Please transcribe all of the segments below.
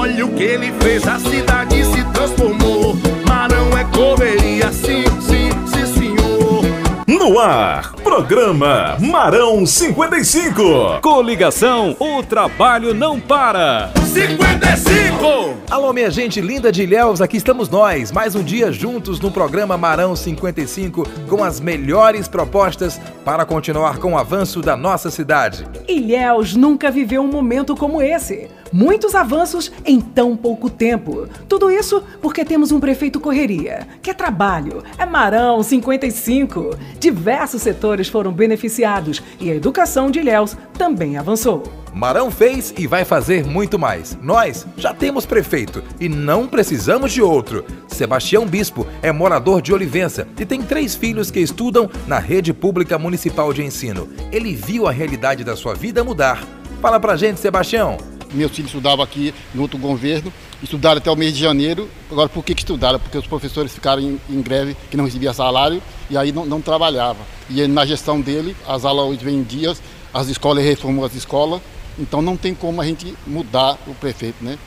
Olha o que ele fez, a cidade se transformou. Marão é correria, sim, sim, sim, senhor. No ar, programa Marão 55. Coligação, o trabalho não para. 55! Alô, minha gente linda de Ilhéus, aqui estamos nós, mais um dia juntos no programa Marão 55, com as melhores propostas para continuar com o avanço da nossa cidade. Ilhéus nunca viveu um momento como esse. Muitos avanços em tão pouco tempo. Tudo isso porque temos um prefeito correria, que é trabalho, é Marão 55. Diversos setores foram beneficiados e a educação de Ilhéus também avançou. Marão fez e vai fazer muito mais. Nós já temos prefeito e não precisamos de outro. Sebastião Bispo é morador de Olivença e tem três filhos que estudam na rede pública municipal de ensino. Ele viu a realidade da sua vida mudar. Fala pra gente, Sebastião. Meus filhos estudavam aqui no outro governo, estudaram até o mês de janeiro. Agora, por que, que estudaram? Porque os professores ficaram em, em greve, que não recebiam salário, e aí não, não trabalhavam. E na gestão dele, as aulas hoje vêm em dias, as escolas reformou as escolas, então não tem como a gente mudar o prefeito, né?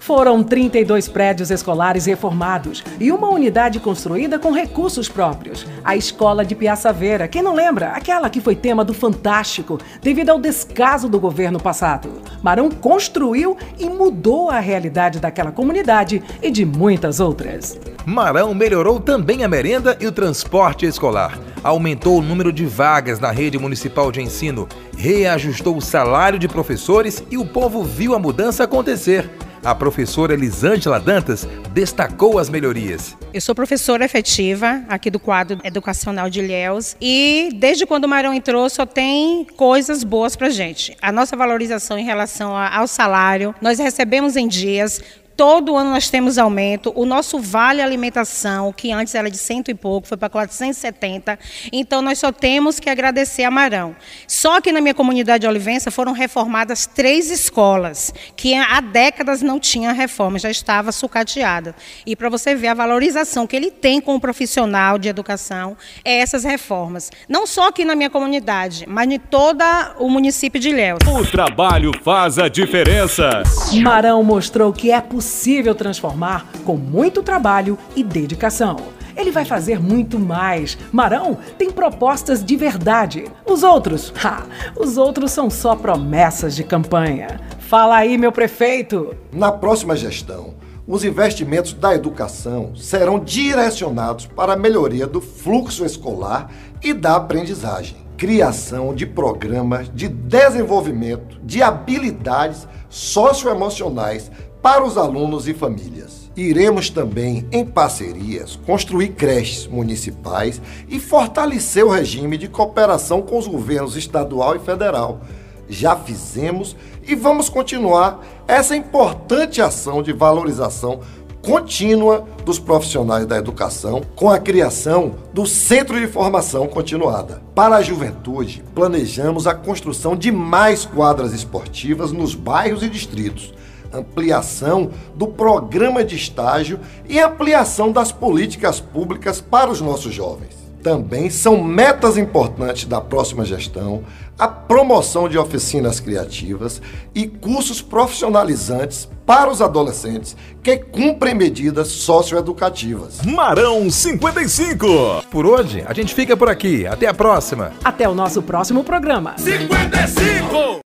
Foram 32 prédios escolares reformados e uma unidade construída com recursos próprios. A escola de Piaçaveira, quem não lembra? Aquela que foi tema do Fantástico devido ao descaso do governo passado. Marão construiu e mudou a realidade daquela comunidade e de muitas outras. Marão melhorou também a merenda e o transporte escolar. Aumentou o número de vagas na rede municipal de ensino, reajustou o salário de professores e o povo viu a mudança acontecer. A professora Elisângela Dantas destacou as melhorias. Eu sou professora efetiva aqui do quadro educacional de Ilhéus e desde quando o Marão entrou só tem coisas boas pra gente. A nossa valorização em relação ao salário, nós recebemos em dias, Todo ano nós temos aumento. O nosso vale alimentação, que antes era de cento e pouco, foi para 470. Então nós só temos que agradecer a Marão. Só que na minha comunidade de Olivença foram reformadas três escolas, que há décadas não tinha reforma, já estava sucateada. E para você ver a valorização que ele tem com o profissional de educação, é essas reformas. Não só aqui na minha comunidade, mas em todo o município de Ilhéus. O trabalho faz a diferença. Marão mostrou que é possível possível transformar com muito trabalho e dedicação. Ele vai fazer muito mais. Marão tem propostas de verdade. Os outros? Ha, os outros são só promessas de campanha. Fala aí, meu prefeito. Na próxima gestão, os investimentos da educação serão direcionados para a melhoria do fluxo escolar e da aprendizagem. Criação de programas de desenvolvimento de habilidades socioemocionais para os alunos e famílias. Iremos também, em parcerias, construir creches municipais e fortalecer o regime de cooperação com os governos estadual e federal. Já fizemos e vamos continuar essa importante ação de valorização contínua dos profissionais da educação com a criação do Centro de Formação Continuada. Para a juventude, planejamos a construção de mais quadras esportivas nos bairros e distritos ampliação do programa de estágio e ampliação das políticas públicas para os nossos jovens. Também são metas importantes da próxima gestão a promoção de oficinas criativas e cursos profissionalizantes para os adolescentes que cumprem medidas socioeducativas. Marão 55. Por hoje, a gente fica por aqui. Até a próxima. Até o nosso próximo programa. 55!